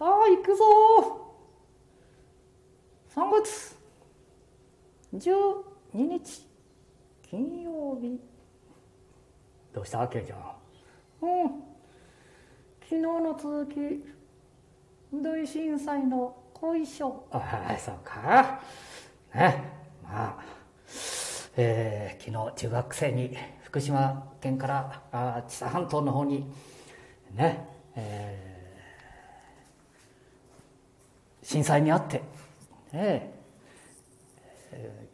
さあ行くぞ。3月。12日。金曜日。どうしたケイちゃん？うん。昨日の続き。大震災の後遺症。ああそうか。ね。まあえー、昨日中学生に福島県からあ知多半島の方にね、えー、震災にあって、ねえ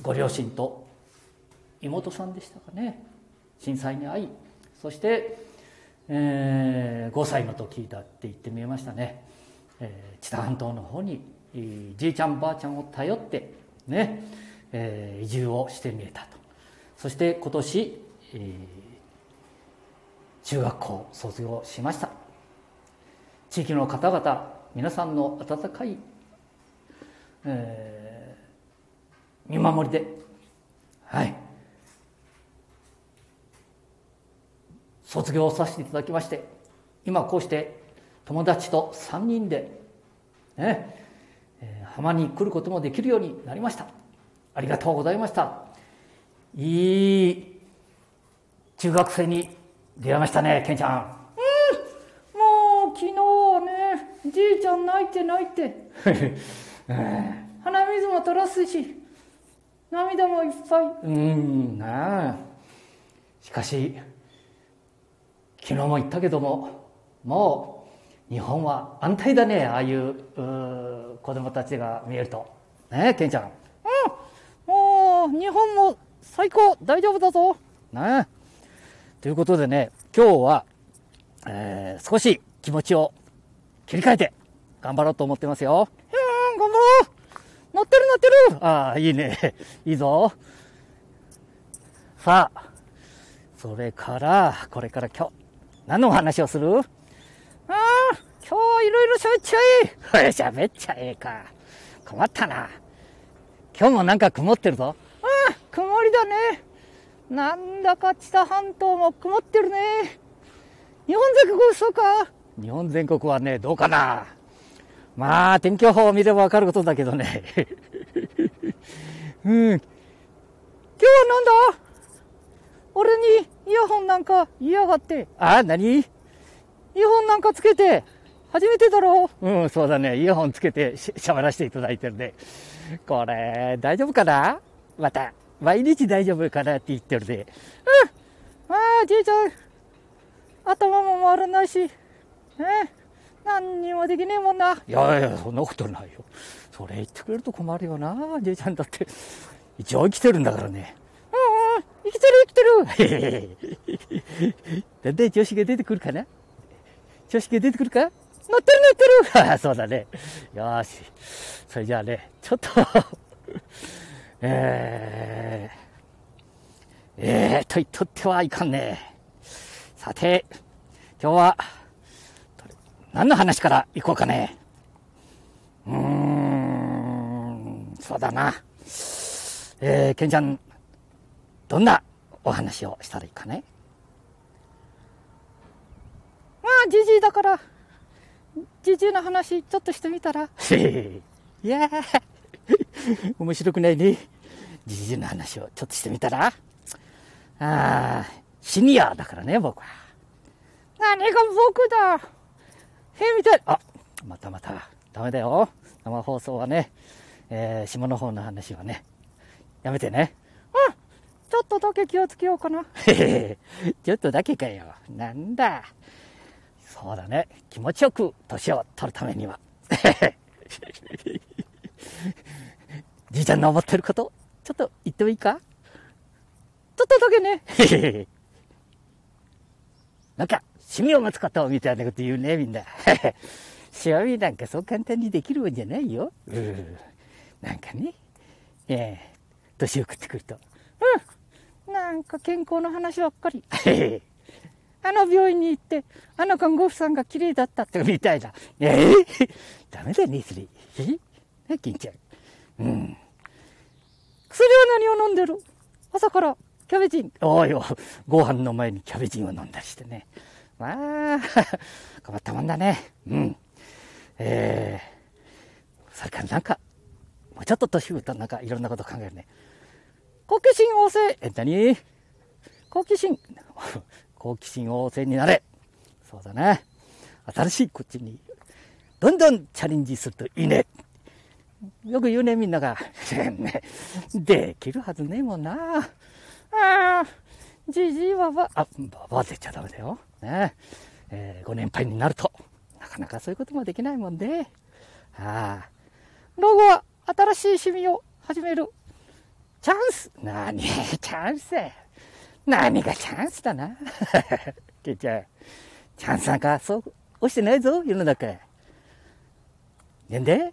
ー、ご両親と妹さんでしたかね。震災に遭いそして、えー、5歳の時だって言ってみえましたね、えー、知多半島の方にじいちゃんばあちゃんを頼ってね、えー、移住をしてみえたと。そして今年、えー、中学校卒業しました。地域の方々皆さんの温かい、えー、見守りではい。卒業させていただきまして今こうして友達と3人でね、え、浜に来ることもできるようになりました。ありがとうございました。いい中学生に出会いましたねケンちゃんもう昨日はねじいちゃん泣いて泣いて。鼻水も垂らすし涙もいっぱい。うんなあ。しかし昨日も言ったけどももう日本は安泰だねああいうう子供たちが見えると。ねえケンちゃん。うんもう日本も最高大丈夫だぞ。ねということでね今日は、えー、少し気持ちを切り替えて頑張ろうと思ってますようん頑張ろう乗ってる乗ってるああいいね いいぞさあそれからこれから今日何の話をする？ああ、今日いろいろ喋っちゃえ。喋っちゃええか。困ったな。今日もなんか曇ってるぞ。ああ、曇りだね。なんだか知多半島も曇ってるね。日本全国そうか日本全国はね、どうかな。まあ、天気予報を見ればわかることだけどね。うん。今日はなんだ？俺にイヤホンなんか言いやがって。あ、何？イヤホンなんかつけて、初めてだろ？ううん、そうだね。イヤホンつけてしゃべらせていただいてるね。これ、大丈夫かな？また、毎日大丈夫かなって言ってるで。うん。ああ、じいちゃん。頭も回らないし。ね何にもできねえもんな。いやいや、そんなことないよ。それ言ってくれると困るよな、じいちゃんだって。一応生きてるんだからね。生きてる生きてるだんだん調子が出てくるかな？調子が出てくるか？乗ってる乗ってる そうだね。よし。それじゃあね、ちょっと えー、えーと言っとってはいかんね。さて、今日は、何の話から行こうかね。うーん、そうだな。えー、ケンちゃん、どんなお話をしたらいいかね？まあ、じじいだから、じじいの話ちょっとしてみたら。いや面白くないね。じじいの話をちょっとしてみたら。ああ、シニアだからね、僕は。何が僕だへみたい。あ、またまた、ダメだよ。生放送はね、えー、下の方の話はね、やめてね。ちょっとだけ気をつけようかな。ちょっとだけかよ。なんだ。そうだね。気持ちよく年を取るためには。じいちゃんの思ってること、ちょっと言ってもいいか？ちょっとだけね。なんか、趣味を持つことみたいなこと言うね、みんな。趣味なんかそう簡単にできるもんじゃないよ。うん。なんかね、ええー、年を食ってくると。うん。なんか健康の話ばっかり。あの病院に行って、あの看護婦さんが綺麗だったってみたいな。えー、ダメだね、それ。えね、金ちゃん。うん。薬は何を飲んでる？朝からキャベジン。おいよ、ご飯の前にキャベジンを飲んだりしてね。まあ、困ったもんだね。うん。えー、それからなんか、もうちょっと年上となんかいろんなこと考えるね。好奇心旺盛え、何？好奇心 好奇心旺盛になれそうだね。新しいこっちに、どんどんチャレンジするといいね。よく言うね、みんなが。ね、できるはずねえもんな。ああ、じじいはば、あ、ばばって言っちゃダメだよ。ねえー、ご年配になると、なかなかそういうこともできないもんで。ああ、老後は新しい趣味を始める。チャンス何？チャンス何がチャンスだな？けちゃん、チャンスなんかそう押してないぞ、世の中。ねんで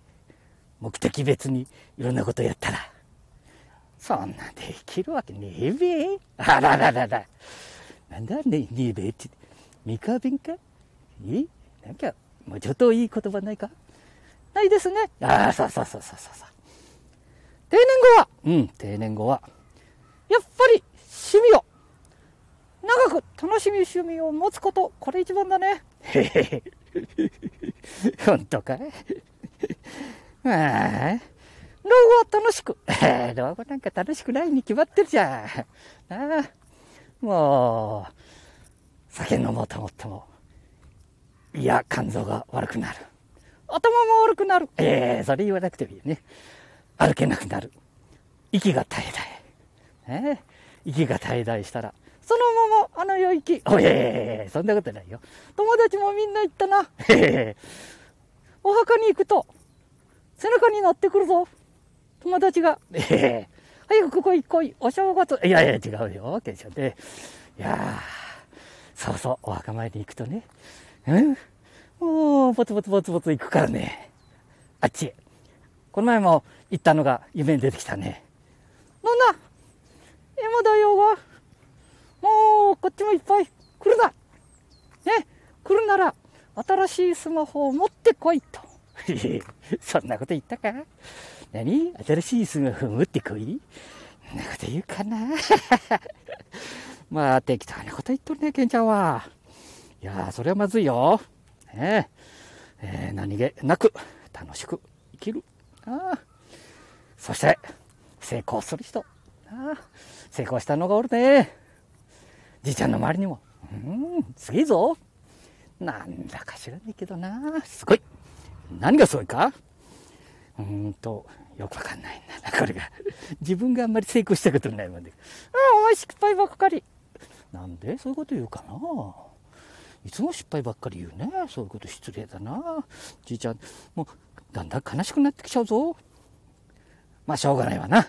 目的別にいろんなことやったら、そんなできるわけねえべあらららら。なんだね、ねえべって。三河弁か？え？なんか、もうちょっといい言葉ないか？ないですね。ああ、そうそうそうそうそう。定年後は、うん、定年後は、やっぱり趣味を、長く楽しみ趣味を持つこと、これ一番だね。へへへ。本当か？い ああ、老後は楽しく？老後なんか楽しくないに決まってるじゃん。ああ、もう、酒飲もうと思っても、いや、肝臓が悪くなる。頭も悪くなる。ええー、それ言わなくてもいいよね。歩けなくなる。息が絶え絶え。え息が絶え絶えしたら、そのままあの世行き。おえー、そんなことないよ。友達もみんな言ったな。へお墓に行くと、背中に乗ってくるぞ。友達が。えー、早くここ行こい。お正月。いやいや、違うよ。けしょで。いやそうそう、お墓参り行くとね。うん。もう、ぼつぼつぼつぼつ行くからね。あっちへ。この前も行ったのが夢に出てきたね。なんだ山田洋が、もう、こっちもいっぱい来るな。ね、来るなら、新しいスマホを持ってこいと。そんなこと言ったか何？新しいスマホを持ってこい？そんなこと言うかなまあ、適当なこと言っとるね、ケンちゃんは。いやーそれはまずいよ。ねえー、何気なく楽しく生きる。ああそして、成功する人。ああ成功したのがおるね。じいちゃんの周りにも。うん、すげえぞ。なんだか知らないけどな。すごい。何がすごいかうーんと、よくわかんないんだな、これが。自分があんまり成功したことないもんで。ああ、お前失敗ばっかり。なんでそういうこと言うかな？いつも失敗ばっかり言うね。そういうこと失礼だな。じいちゃん、もう、だんだん悲しくなってきちゃうぞ。まあ、しょうがないわな。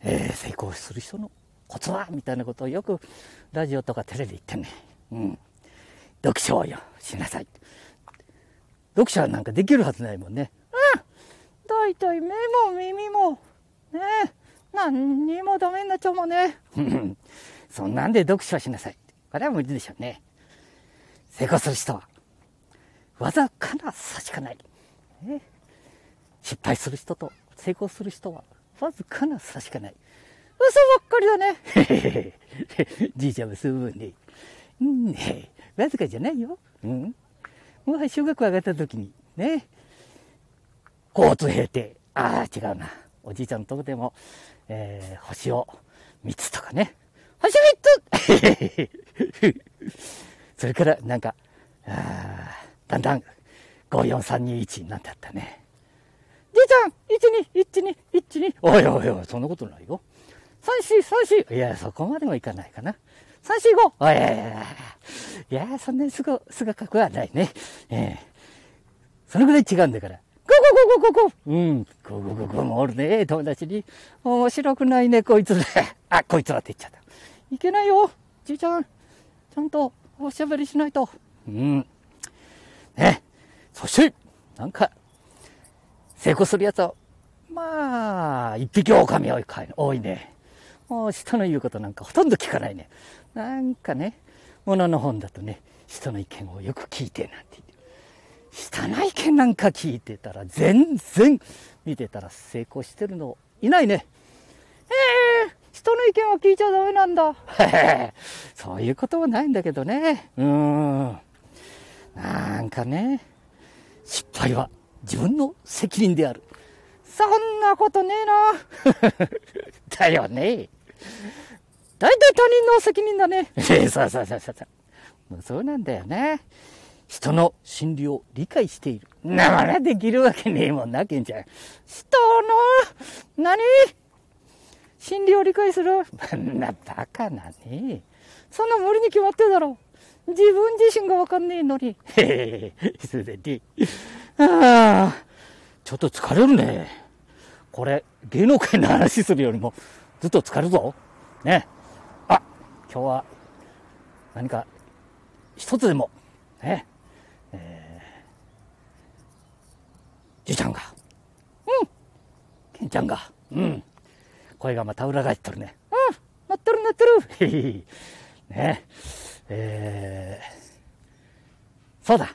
えー、成功する人のコツは？みたいなことをよくラジオとかテレビ言ってね。うん。読書をよ、しなさい。読書なんかできるはずないもんね。うん。だいたい目も耳も、ねえ何にもダメになっちゃうもんね。そんなんで読書しなさい。これは無理でしょうね。成功する人は、わざかな差しかない。失敗する人と成功する人は、わずかな差しかない。嘘ばっかりだね。じいちゃんもそうね。うんねわずかじゃないよ。うん。もう小学校上がった時に、ね。交通平定。ああ、違うな。おじいちゃんのとこでも、えー、星を3つとかね。星3つそれから、なんか、あだんだん、54321になんてあったね。じいちゃん !12、12、12。おいおいおい、そんなことないよ。34、34。いや、そこまでもいかないかな。345。おいやいやいや。いや、そんなにすご、すがかくはないね。ええー、そのぐらい違うんだから。ゴゴゴゴゴゴうん。ゴゴゴゴもおるね。友達に。面白くないね、こいつら。あ、こいつらって言っちゃった。いけないよ。じいちゃん。ちゃんとおしゃべりしないと。うん。ね。そして、なんか、成功するやつは、まあ、一匹狼多いね。もう人の言うことなんかほとんど聞かないね。なんかね、ものの本だとね、人の意見をよく聞いてなんて言って。人の意見なんか聞いてたら全然見てたら成功してるのいないね。えー、人の意見は聞いちゃダメなんだ。そういうこともないんだけどね。うん。なんかね、敗は自分の責任である。そんなことねえな。だよね。大体他人の責任だね。そうそうそうそう。そうなんだよね。人の心理を理解している。なまらできるわけねえもんな、ケンちゃん。人の、何？心理を理解する そんなバカなね。そんな無理に決まってるだろう。自分自身がわかんねえのに。へへへ、それで。ああ、ちょっと疲れるね。これ、芸能界の話するよりも、ずっと疲れるぞ。ね。あ、今日は、何か、一つでも、ね。えー、じいちゃんが、うん、けんちゃんが、うん、声がまた裏返っとるね。うん、なってるなってる。ね。えー、そうだ、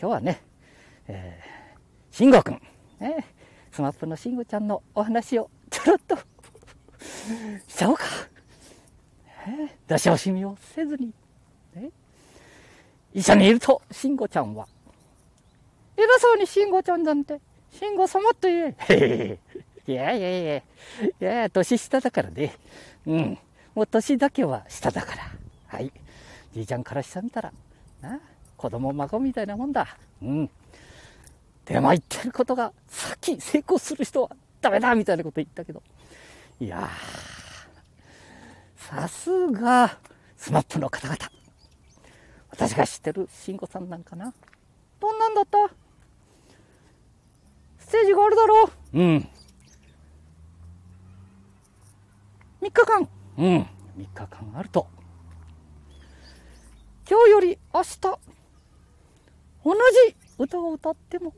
今日はね、えー、慎吾くん、ね、スマップの慎吾ちゃんのお話をちょろっと。しちゃおうか。ね、出し惜しみをせずに、ね、一緒にいると、慎吾ちゃんは、偉そうに慎吾ちゃんなんて、慎吾様と言え。いやいやいや、いや、年下だからね。うん。もう年だけは下だから。はい。じいちゃんから下見たら、な子供孫みたいなもんだ。うん。出前言ってることが先成功する人はダメだみたいなこと言ったけど。いやさすが、スマップの方々。私が知ってる慎吾さんなんかな。どんなんだった？ステージがあるだろう。うん。3日間。うん。3日間あると。今日より明日、同じ歌を歌っても、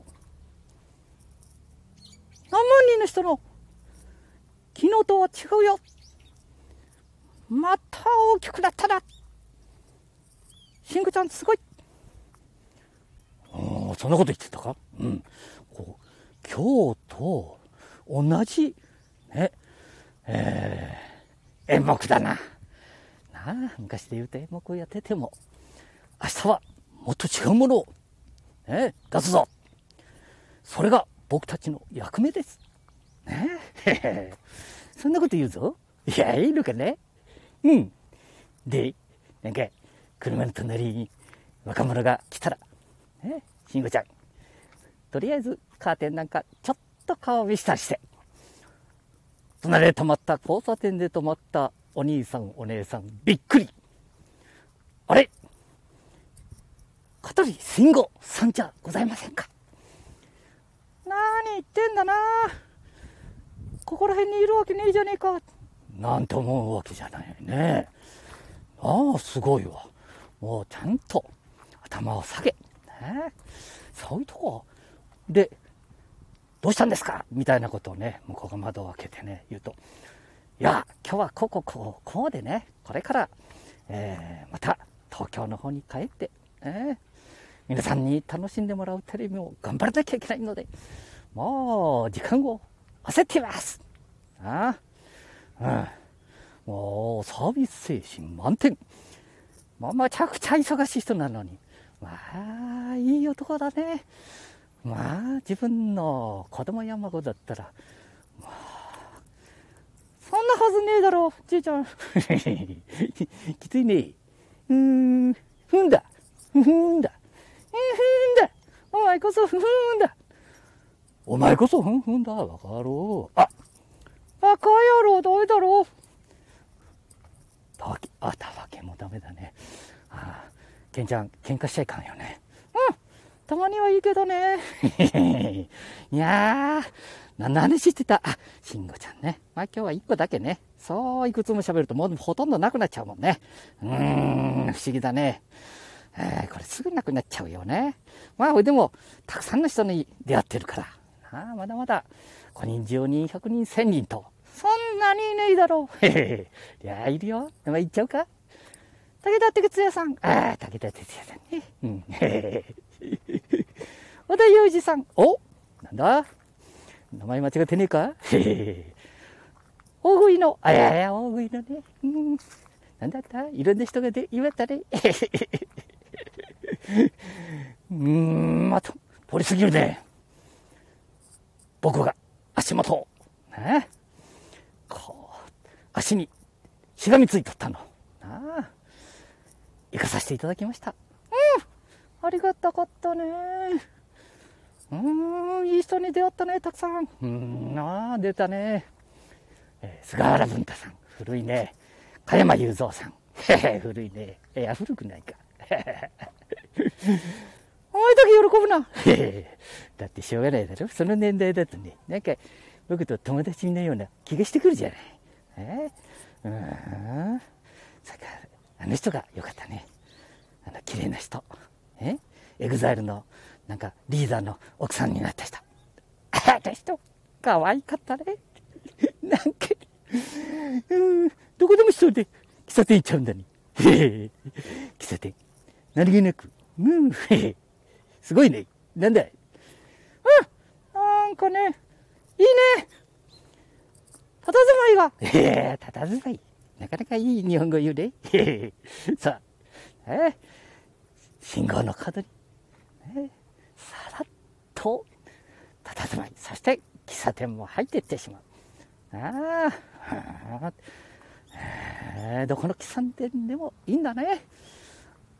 何万人の人の昨日とは違うよ。また大きくなったな。シングちゃんすごい。そんなこと言ってたか？うん。こう、今日と同じ、ね、えー、演目だな。なあ、昔で言うと演目をやってても、明日はもっと違うものを、ね、出すぞ。それが僕たちの役目です。ね そんなこと言うぞ。いや、いいのかねうん。で、なんか、車の隣に若者が来たら、ね、慎吾ちゃん、とりあえずカーテンなんかちょっと顔見したして、隣で止まった、交差点で止まったお兄さん、お姉さん、びっくり。あれ？香取慎吾さんじゃございませんか？何言ってんだなここら辺にいるわけねえじゃねえか。なんて思うわけじゃないね。ああ、すごいわ。もうちゃんと頭を下げ、ね、そういうとこで、どうしたんですか？みたいなことをね、向こうが窓を開けてね、言うと、いや、今日はこここう、こうでね、これから、えー、また東京の方に帰って、えー、皆さんに楽しんでもらうテレビを頑張らなきゃいけないので、もう時間を焦っています。ああ、うん。もうサービス精神満点。もうめちゃくちゃ忙しい人なのに。まあ、いい男だね。まあ、自分の子供や孫だったら、まあ、そんなはずねえだろ、じいちゃん。きついね。うーん、ふんだ。ふんだ。ふんだ。お前こそふんだ。お前こそふんふんだ。わかろう。あ、赤野郎どうだろう。たわけ、あ、たわけもダメだね。ああ、ケンちゃん、喧嘩しちゃいかんよね。たまにはいいけどね。いやー、何の話してた？あ、慎吾ちゃんね。まあ今日は一個だけね。そういくつも喋るともうほとんどなくなっちゃうもんね。うーん、不思議だね。えー、これすぐなくなっちゃうよね。まあ、でも、たくさんの人に出会ってるから。あまだまだ、5人、10人、100人、1000人と、そんなにいねえだろう。へ へいや、いるよ。まあ、行っちゃうか武田哲也さん。ああ、武田哲也さんね。うん。へへへ小田裕二さん。おなんだ？名前間違ってねえか？大食いの、あやや、大食いのね。うん。なんだった？いろんな人がで言われたね。うーん、まあ、と、通り過ぎるね。僕が足元を、ね、こう、足にしがみついとったの。あ行かさせていただきました。ありがたかったね。うん、いい人に出会ったね、たくさん。うん、ああ、出たね。えー、菅原文太さん、古いね。加山雄三さん、古いね。いや、古くないか。お前だけ喜ぶな。だってしょうがないだろ。その年代だとね、なんか僕と友達のような気がしてくるじゃない。えー、うん。さか、あの人がよかったね。あの、綺麗な人。えエグザイルの、なんか、リーダーの奥さんになった人。あの人、可愛かったね。なんか、うん、どこでも一人で喫茶店行っちゃうんだね。喫茶店。何気なく、うん、すごいね。なんだい?うん、なんかね、いいね。たたずまいが。ええたたずまい。なかなかいい日本語言うね。さあ、え信号の角に、ね、さらっと、たたずまい。そして、喫茶店も入っていってしまう。ああ、えー、どこの喫茶店でもいいんだね。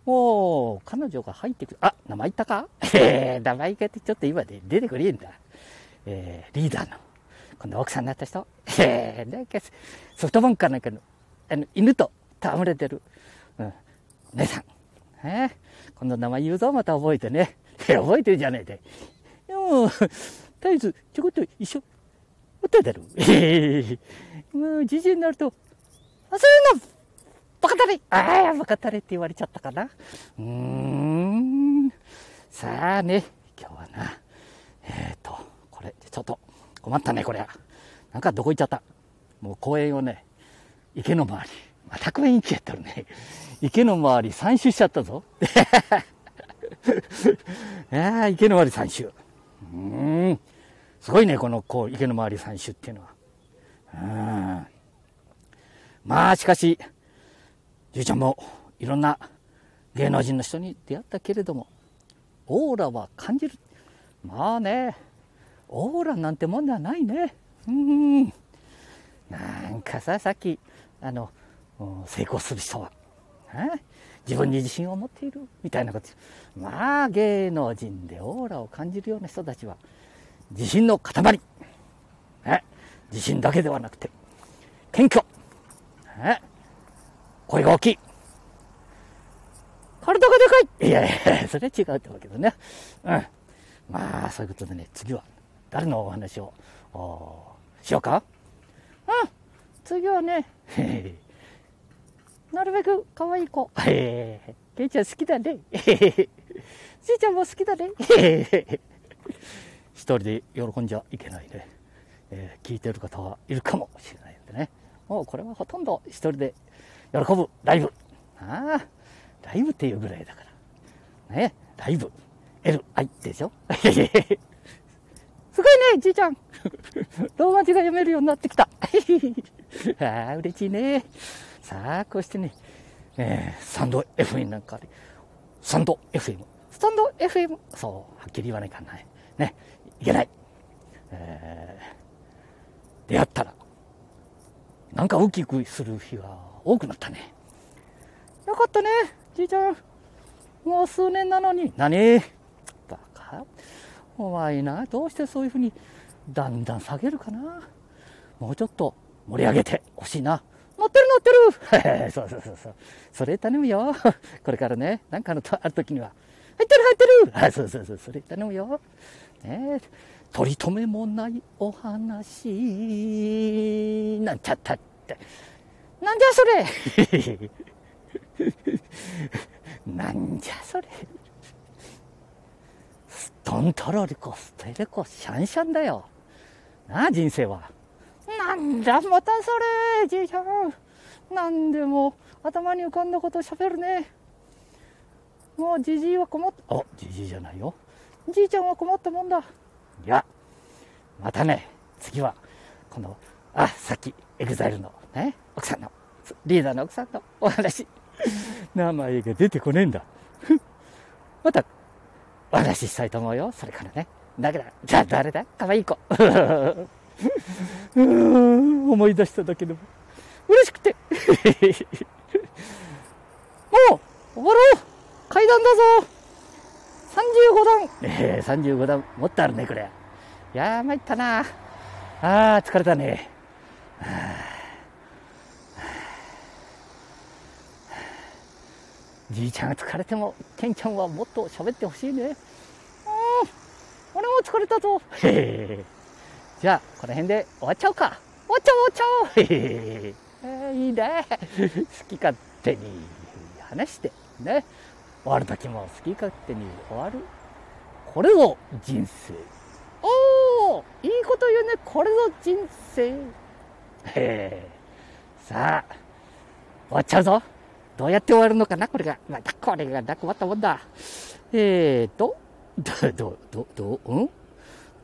もう、彼女が入ってくる。あ、名前言ったか？えー、名前言ってちょっと今で出てくれんだ。えー、リーダーの、今度奥さんになった人。えー、なんか、ソフトバンクかなんかの、あの、犬と戯れてる、うん、姉さん。えー、今度名前言うぞ、また覚えてね。覚えてるじゃねえで。でも、とりあえず、ちょこっと一緒、おっただろ。えー、もう、じじになると、あ、そういうのバカタレああ、バカタレって言われちゃったかな。うーん。さあね、今日はな、えっ、ー、と、これ、ちょっと困ったね、これは。なんかどこ行っちゃった。もう公園をね、池の周り、また公園行きやったらね、池の周り3周しちゃったぞ。ああ、池の周り3周。うん。すごいね、このこう池の周り3周っていうのは。うん。まあ、しかし、じいちゃんもいろんな芸能人の人に出会ったけれども、オーラは感じる。まあね、オーラなんてもんではないね。うん。なんかさ、さっき、あの、成功する人は、自分に自信を持っている？みたいなこと。まあ、芸能人でオーラを感じるような人たちは、自信の塊。自信だけではなくて、謙虚。声が大きい。体がでかいいやいや、それは違うってわけだね。うん。まあ、そういうことでね、次は誰のお話をしようか？うん。次はね、なるべく可愛い子。ケイちゃん好きだね。じいちゃんも好きだね。一人で喜んじゃいけないね。えー、聞いてる方はいるかもしれないんでね。もうこれはほとんど一人で喜ぶライブ。ああ、ライブっていうぐらいだから。ね、ライブ。L、I でしょ？すごいね、じいちゃん。ローマ字が読めるようになってきた。ああ、嬉しいね。さあ、こうしてね、えー、サンド FM なんかで、サンド FM。スタンド FM。そう、はっきり言わないかんない。ね、いけない。えー、出会ったら、なんかウキウキする日が多くなったね。よかったね、じいちゃん。もう数年なのに。何？バカお前な、どうしてそういうふうにだんだん下げるかな？もうちょっと盛り上げてほしいな。乗ってる乗ってる そうそうそうそう。それ頼むよ。これからね、なんかのとある時には。入ってる入ってる あ、そうそうそう、それ頼むよ。ね取り留めもないお話、なんちゃったって。なんじゃそれなんじゃそれストントロリコ、ステレコ、シャンシャンだよ。なあ、人生は。なんだ、またそれ、じいちゃん。なんでも頭に浮かんだこと喋るね。もうじじいは困った。あ、じじいじゃないよ。じいちゃんは困ったもんだ。いや、またね、次は、この、あ、さっき、エグザイルのね、奥さんの、リーダーの奥さんのお話、名前が出てこねえんだ。また、お話ししたいと思うよ。それからね。だけだ。じゃあ誰だ？かわいい子。うーん 思い出しただけでも嬉しくて。もう終わろう階段だぞ !35 段ええー、35段もっとあるね、これ。いやー、参ったな。あー、疲れたね。は あじいちゃんが疲れても、ケンちゃんはもっと喋ってほしいね。うん、俺も疲れたぞ。へへじゃあ、この辺で終わっちゃおうか。終わっちゃおう、終わっちゃおう。いいね。好き勝手に話して、ね。終わる時も好き勝手に終わる。これぞ人生。おおいいこと言うね。これぞ人生。へえ。さあ、終わっちゃうぞ。どうやって終わるのかなこれが。またこれがなくまったもんだ。えーと、ど、ど、ど、ど、うん？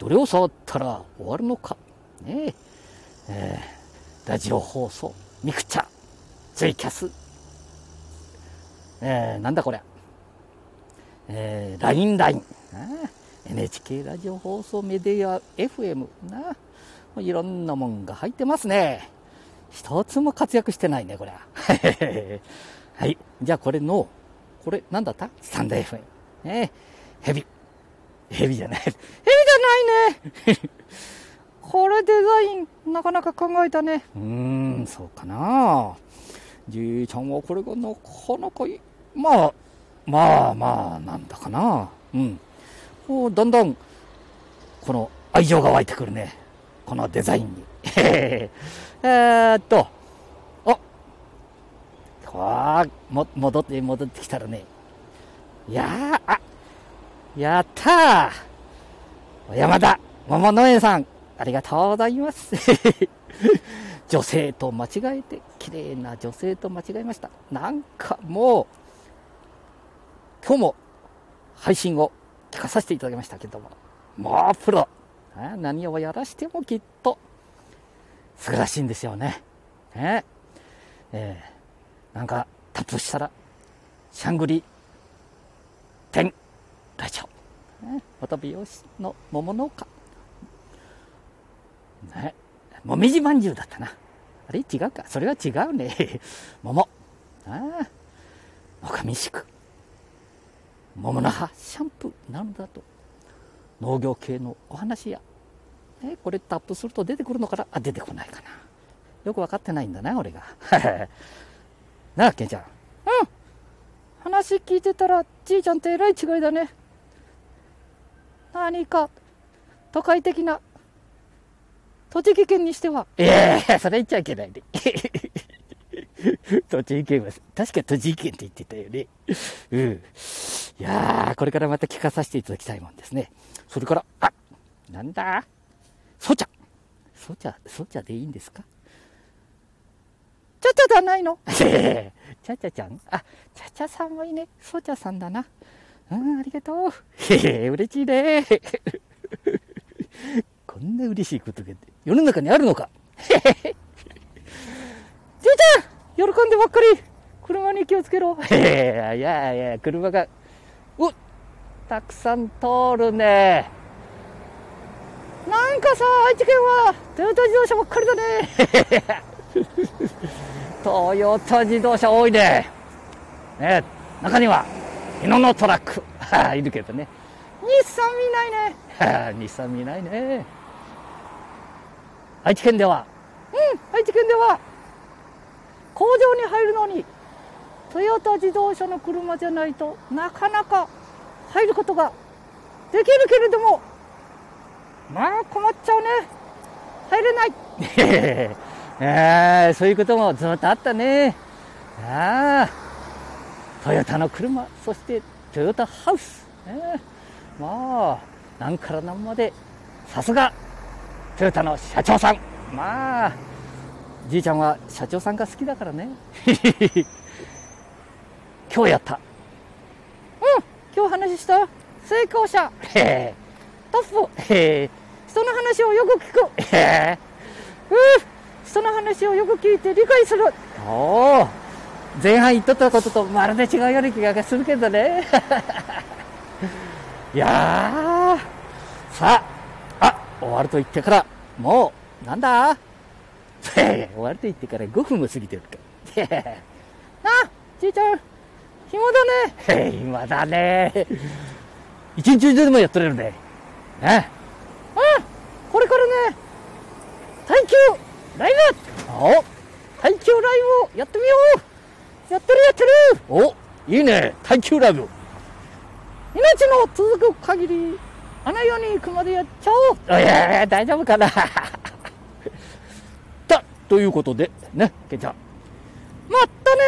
どれを触ったら終わるのか。ねえ。ー、ラジオ放送、ミクチャ、ツイキャス。えー、なんだこれ。え、LINE、LINE。NHK ラジオ放送メディア FM な。いろんなもんが入ってますね。一つも活躍してないね、これ。は はい。じゃあこれの、これ何だった？スタンド FM。ねヘビ。ヘビじゃない。ヘビじゃないねこれデザイン、なかなか考えたね。うーん、そうかなじいちゃんはこれがなかなかいい。まあ、まあまあ、なんだかな。うん。こう、だんだん、この愛情が湧いてくるね。このデザインに。えーっと、こう、も、戻って、戻ってきたらね、いやー、あ、やったー山田桃農園さん、ありがとうございます。女性と間違えて、綺麗な女性と間違えました。なんかもう、今日も配信を聞かさせていただきましたけども、もうプロ、何をやらしてもきっと素晴らしいんですよね。ねえーなんかタップしたらシャングリ天ラジオ、ね、また美容師の桃農家。ね。もみじまんじゅうだったな。あれ？違うか。それは違うね。桃。ああ。野上宿桃の葉。シャンプーなのだと。農業系のお話や、ね、これタップすると出てくるのかな？あ出てこないかな。よく分かってないんだな俺が。なあ、ケンちゃん。うん。話聞いてたら、じいちゃんとえらい違いだね。何か、都会的な、栃木県にしては。いやいや、それ言っちゃいけないね。栃木県は、確か栃木県って言ってたよね。うん。いやー、これからまた聞かさせていただきたいもんですね。それから、あ、なんだ？そちゃ。そちゃ、そちゃでいいんですか？ちゃちゃじゃないの？ちゃちゃちゃん？あ、ちゃちゃさんもいいね。そうちゃさんだな。うん、ありがとう。へへ、嬉しいね。こんな嬉しいことが世の中にあるのか。へへへ。じいちゃん喜んでばっかり車に気をつけろ。へへ、いやいや、車が、うたくさん通るね。なんかさ、愛知県はトヨタ自動車ばっかりだね。トヨタ自動車多いね。ね、中には、日野のトラック、いるけどね。日産見ないね。日産見ないね。愛知県では、うん、愛知県では、工場に入るのに、トヨタ自動車の車じゃないとなかなか入ることができるけれども、まあ困っちゃうね。入れない。えー、そういうこともずっとあったね。ああ、トヨタの車、そしてトヨタハウス。えー、まあ、なんからなんまで、さすが、トヨタの社長さん。まあ、じいちゃんは社長さんが好きだからね。今日やった。うん、今日話した成功者。へトップ。へ人の話をよく聞く。へうんその話をよく聞いて理解する。おお。前半言っとったこととまるで違うような気がするけどね。いやー、さあ、あ、終わると言ってから、もう、なんだ？終わると言ってから5分も過ぎてるか。な あ、じいちゃん、暇だね。暇だね。一日中でもやってれるね。ね。うん、これからね、耐久ライブお耐久ライブをやってみようやってるやってる。おいいね、耐久ライブ。命の続く限り、あの世に行くまでやっちゃおう。いやいや、大丈夫かな。だ、ということで、ね、ケンちゃん。まったね。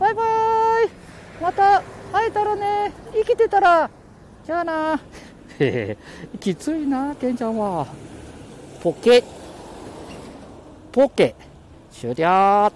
バイバイ。また会えたらね。生きてたら。じゃあな。へ へきついなケンちゃんは。ポケ。ポケ。終了